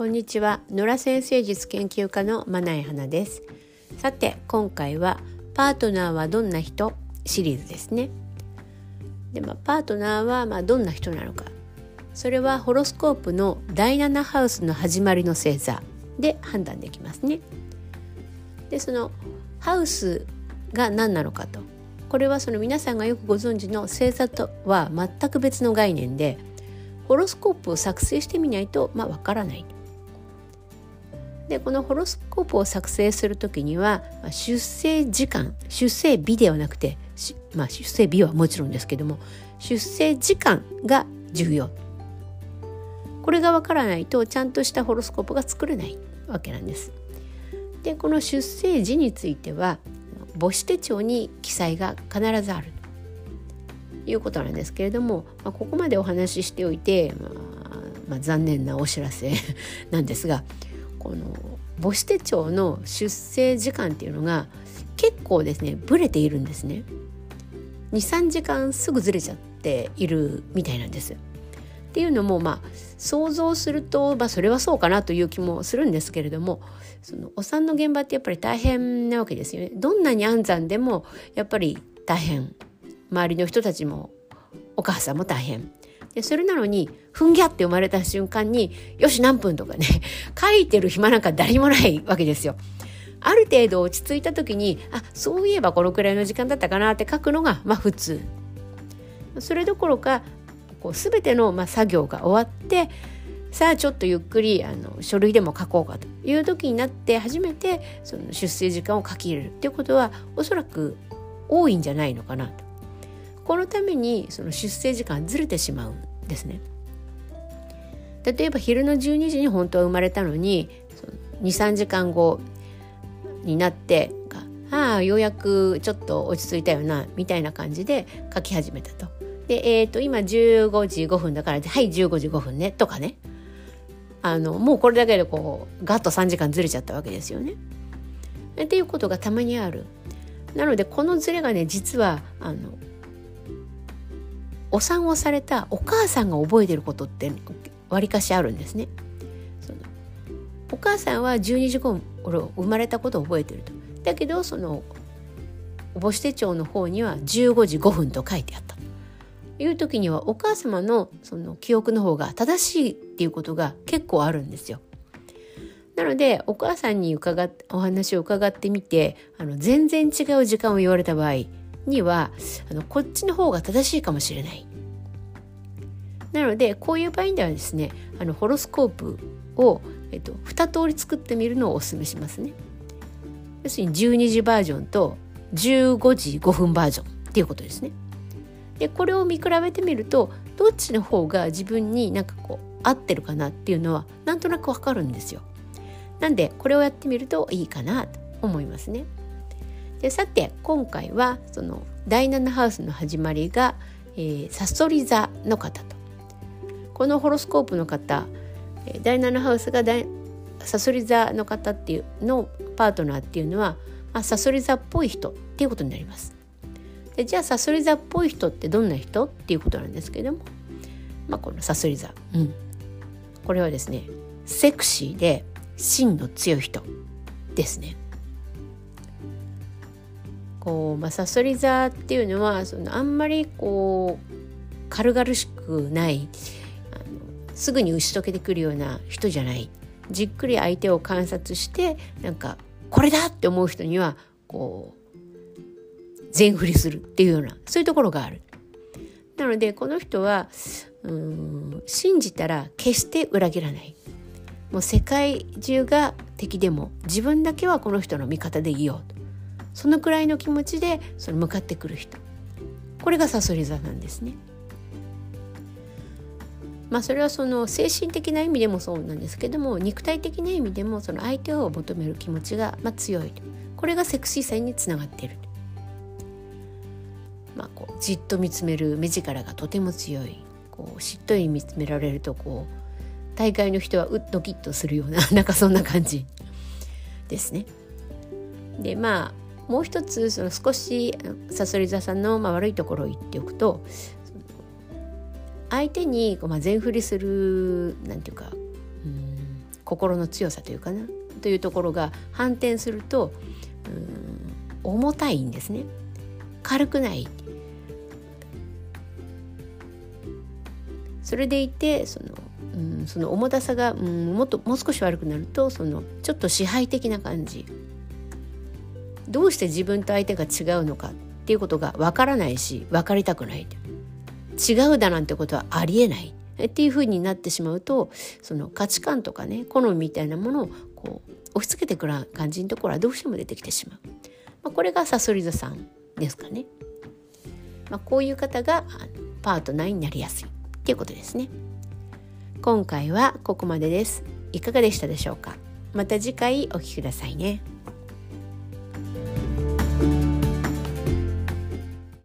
こんにちは。野良先生術研究家のまなえ花です。さて今回はパートナーはどんな人？シリーズですね。で、まあ、パートナーはまあどんな人なのか。それはホロスコープの第7ハウスの始まりの星座で判断できますね。でそのハウスが何なのかと。これはその皆さんがよくご存知の星座とは全く別の概念でホロスコープを作成してみないとまあわからない。でこのホロスコープを作成する時には出生時間出生日ではなくて、まあ、出生日はもちろんですけども出生時間が重要これがわからないとちゃんとしたホロスコープが作れないわけなんです。でこの出生時については母子手帳に記載が必ずあるということなんですけれども、まあ、ここまでお話ししておいて、まあ、まあ、残念なお知らせ なんですがこの母子手帳の出生時間っていうのが結構ですねブレているんですね。23時間すぐずれちゃっているみたいなんです。っていうのもまあ想像すると、まあ、それはそうかなという気もするんですけれどもそのお産の現場ってやっぱり大変なわけですよね。どんなに安産でもやっぱり大変。周りの人たちもお母さんも大変。でそれなのにふんぎゃって生まれた瞬間によし何分とかね 書いてる暇なんか誰もないわけですよ。ある程度落ち着いた時にあそういえばこのくらいの時間だったかなって書くのがまあ普通。それどころかこう全てのまあ作業が終わってさあちょっとゆっくりあの書類でも書こうかという時になって初めてその出生時間を書き入れるっていうことはおそらく多いんじゃないのかなと。このためにその出生時間ずれてしまうんですね。例えば昼の12時に本当は生まれたのに23時間後になってああようやくちょっと落ち着いたよなみたいな感じで書き始めたと。で、えー、と今15時5分だからはい15時5分ねとかねあのもうこれだけでこうガッと3時間ずれちゃったわけですよね。っていうことがたまにある。なのでこのズレがね実はあのお産をされたお母さんが覚えてることってわりかしあるんですね。そのお母さんは12時頃生まれたことを覚えてると。だけどその母子手帳の方には15時5分と書いてあったという時にはお母様のその記憶の方が正しいっていうことが結構あるんですよ。なのでお母さんに伺っお話を伺ってみてあの全然違う時間を言われた場合にはあのこっちの方が正しいかもしれない。なのでこういう場合ではですねあのホロスコープを、えっと、2通り作ってみるのをおすすめしますね。要するに12時バージョンと15時5分バージョンっていうことですね。でこれを見比べてみるとどっちの方が自分になんかこう合ってるかなっていうのはなんとなくわかるんですよ。なんでこれをやってみるといいかなと思いますね。でさて今回はその第7ハウスの始まりが、えー、サソリ座の方とこのホロスコープの方第7ハウスがサソリ座の方っていうのパートナーっていうのは、まあ、サソリ座っぽい人っていうことになります。でじゃあサソリ座っぽい人ってどんな人っていうことなんですけども、まあ、このサソリ座、うん、これはですねセクシーで芯の強い人ですね。こう、まあ、サソリ座っていうのはそのあんまりこう軽々しくないあのすぐに打ち解けてくるような人じゃないじっくり相手を観察してなんかこれだって思う人にはこう全振りするっていうようなそういうところがある。なのでこの人はうん信じたら決して裏切らない。もう世界中が敵でも自分だけはこの人の味方でいようとそのくらいの気持ちでその向かってくる人これがさそり座なんですね。まあそれはその精神的な意味でもそうなんですけども肉体的な意味でもその相手を求める気持ちがまあ強いこれがセクシーさにつながっている。まあ、こうじっと見つめる目力がとても強いこうしっとり見つめられるとこう大会の人はうっドキッとするような なんかそんな感じですね。でまあもう一つその少しさそり座さんのまあ悪いところを言っておくと相手にこうまあ全振りするなんていうかうん心の強さというかなというところが反転するとうん重たいんですね。軽くない。それでいてその,、うん、その重たさが、うん、もっともう少し悪くなるとそのちょっと支配的な感じ。どうして自分と相手が違うのかっていうことがわからないし分かりたくない違うだなんてことはありえない。っていうふうになってしまうとその価値観とかね好みみたいなものをこう押し付けてくる感じのところはどうしても出てきてしまう、まあ、これがさそり座さんですかね、まあ、こういう方がパートナーになりやすいっていうことですね。今回はここまでです。いかがでしたでしょうか。また次回お聴きくださいね。